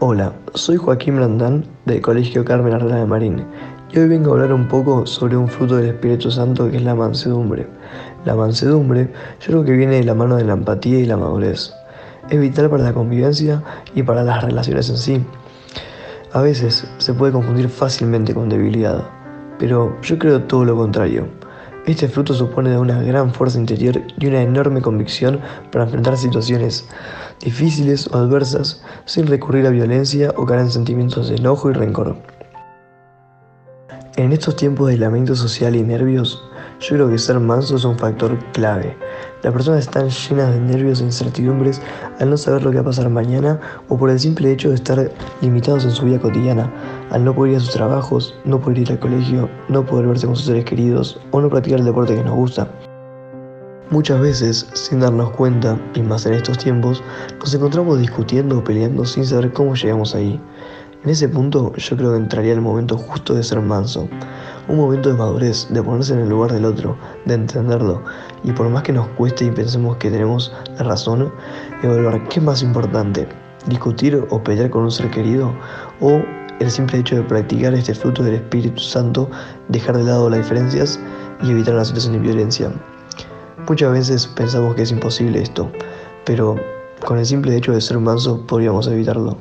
Hola, soy Joaquín Brandán del Colegio Carmen Arrela de Marín y hoy vengo a hablar un poco sobre un fruto del Espíritu Santo que es la mansedumbre. La mansedumbre yo creo que viene de la mano de la empatía y la madurez. Es vital para la convivencia y para las relaciones en sí. A veces se puede confundir fácilmente con debilidad, pero yo creo todo lo contrario. Este fruto supone de una gran fuerza interior y una enorme convicción para enfrentar situaciones difíciles o adversas sin recurrir a violencia o caer en sentimientos de enojo y rencor. En estos tiempos de aislamiento social y nervios, yo creo que ser manso es un factor clave. Las personas están llenas de nervios e incertidumbres al no saber lo que va a pasar mañana o por el simple hecho de estar limitados en su vida cotidiana, al no poder ir a sus trabajos, no poder ir al colegio, no poder verse con sus seres queridos o no practicar el deporte que nos gusta. Muchas veces, sin darnos cuenta, y más en estos tiempos, nos encontramos discutiendo o peleando sin saber cómo llegamos ahí. En ese punto yo creo que entraría el momento justo de ser manso, un momento de madurez, de ponerse en el lugar del otro, de entenderlo, y por más que nos cueste y pensemos que tenemos la razón, evaluar qué es más importante, discutir o pelear con un ser querido, o el simple hecho de practicar este fruto del Espíritu Santo, dejar de lado las diferencias y evitar la situación de violencia. Muchas veces pensamos que es imposible esto, pero con el simple hecho de ser manso podríamos evitarlo.